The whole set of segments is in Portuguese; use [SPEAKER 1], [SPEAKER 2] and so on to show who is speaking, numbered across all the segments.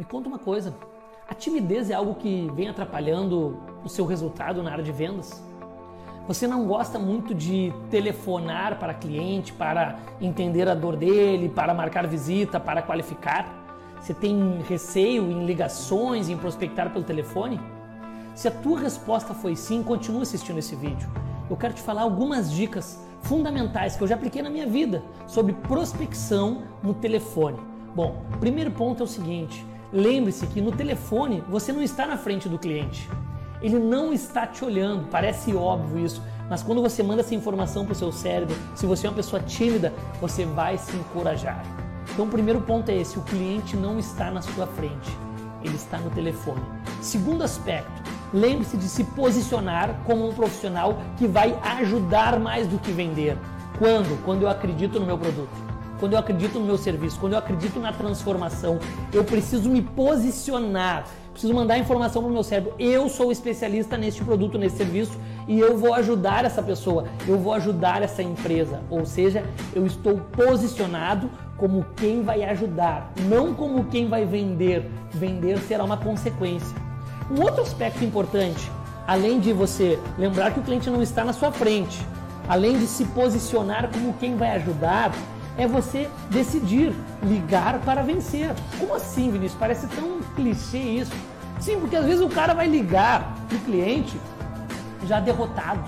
[SPEAKER 1] Me conta uma coisa: a timidez é algo que vem atrapalhando o seu resultado na área de vendas? Você não gosta muito de telefonar para cliente, para entender a dor dele, para marcar visita, para qualificar? Você tem receio em ligações, em prospectar pelo telefone? Se a tua resposta foi sim, continue assistindo esse vídeo. Eu quero te falar algumas dicas fundamentais que eu já apliquei na minha vida sobre prospecção no telefone. Bom, primeiro ponto é o seguinte: lembre-se que no telefone você não está na frente do cliente. Ele não está te olhando, parece óbvio isso, mas quando você manda essa informação para o seu cérebro, se você é uma pessoa tímida, você vai se encorajar. Então, o primeiro ponto é esse: o cliente não está na sua frente, ele está no telefone. Segundo aspecto, lembre-se de se posicionar como um profissional que vai ajudar mais do que vender. Quando? Quando eu acredito no meu produto quando eu acredito no meu serviço, quando eu acredito na transformação, eu preciso me posicionar, preciso mandar informação para o meu cérebro. Eu sou especialista neste produto, nesse serviço e eu vou ajudar essa pessoa, eu vou ajudar essa empresa. Ou seja, eu estou posicionado como quem vai ajudar, não como quem vai vender. Vender será uma consequência. Um outro aspecto importante, além de você lembrar que o cliente não está na sua frente, além de se posicionar como quem vai ajudar, é você decidir ligar para vencer. Como assim, Vinícius? Parece tão clichê isso. Sim, porque às vezes o cara vai ligar para o cliente já derrotado,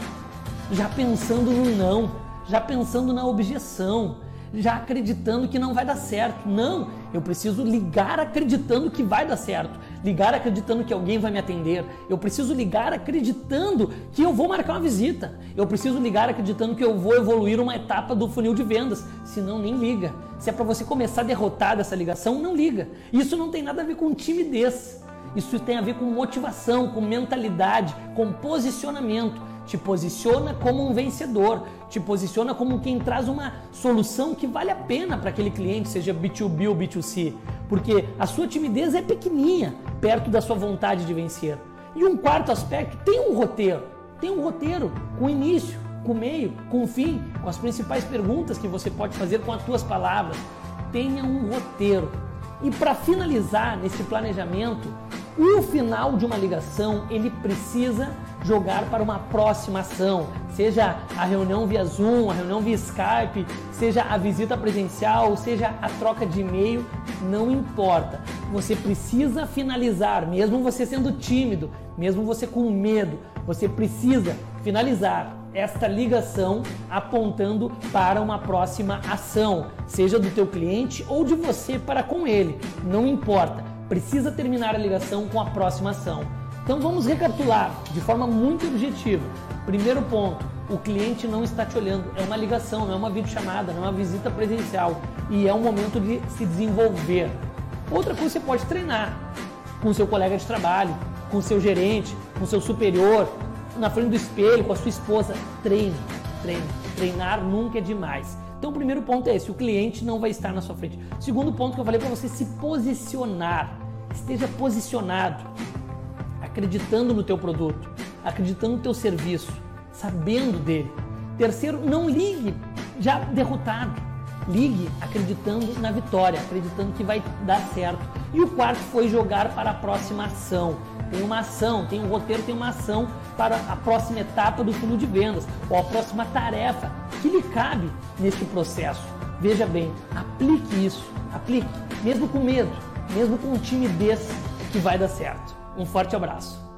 [SPEAKER 1] já pensando no não, já pensando na objeção, já acreditando que não vai dar certo. Não, eu preciso ligar acreditando que vai dar certo, ligar acreditando que alguém vai me atender. Eu preciso ligar acreditando que eu vou marcar uma visita. Eu preciso ligar acreditando que eu vou evoluir uma etapa do funil de vendas. Senão, nem liga. Se é para você começar a derrotar dessa ligação, não liga. Isso não tem nada a ver com timidez. Isso tem a ver com motivação, com mentalidade, com posicionamento te posiciona como um vencedor, te posiciona como quem traz uma solução que vale a pena para aquele cliente, seja B2B ou B2C, porque a sua timidez é pequenininha perto da sua vontade de vencer. E um quarto aspecto, tem um roteiro, tem um roteiro com início, com meio, com fim, com as principais perguntas que você pode fazer com as suas palavras. Tenha um roteiro. E para finalizar nesse planejamento, o final de uma ligação ele precisa jogar para uma próxima ação, seja a reunião via Zoom, a reunião via Skype, seja a visita presencial, seja a troca de e-mail, não importa. Você precisa finalizar, mesmo você sendo tímido, mesmo você com medo, você precisa finalizar esta ligação apontando para uma próxima ação, seja do teu cliente ou de você para com ele, não importa. Precisa terminar a ligação com a próxima ação. Então vamos recapitular de forma muito objetiva. Primeiro ponto, o cliente não está te olhando, é uma ligação, não é uma videochamada, não é uma visita presencial e é um momento de se desenvolver. Outra coisa você pode treinar com seu colega de trabalho, com seu gerente, com seu superior, na frente do espelho, com a sua esposa. Treine, treine. Treinar nunca é demais. Então o primeiro ponto é esse, o cliente não vai estar na sua frente. Segundo ponto que eu falei para você se posicionar. Esteja posicionado acreditando no teu produto, acreditando no teu serviço, sabendo dele. Terceiro, não ligue já derrotado. Ligue acreditando na vitória, acreditando que vai dar certo. E o quarto foi jogar para a próxima ação. Tem uma ação, tem um roteiro, tem uma ação para a próxima etapa do fundo de vendas ou a próxima tarefa que lhe cabe nesse processo. Veja bem, aplique isso, aplique, mesmo com medo, mesmo com timidez, que vai dar certo. Um forte abraço.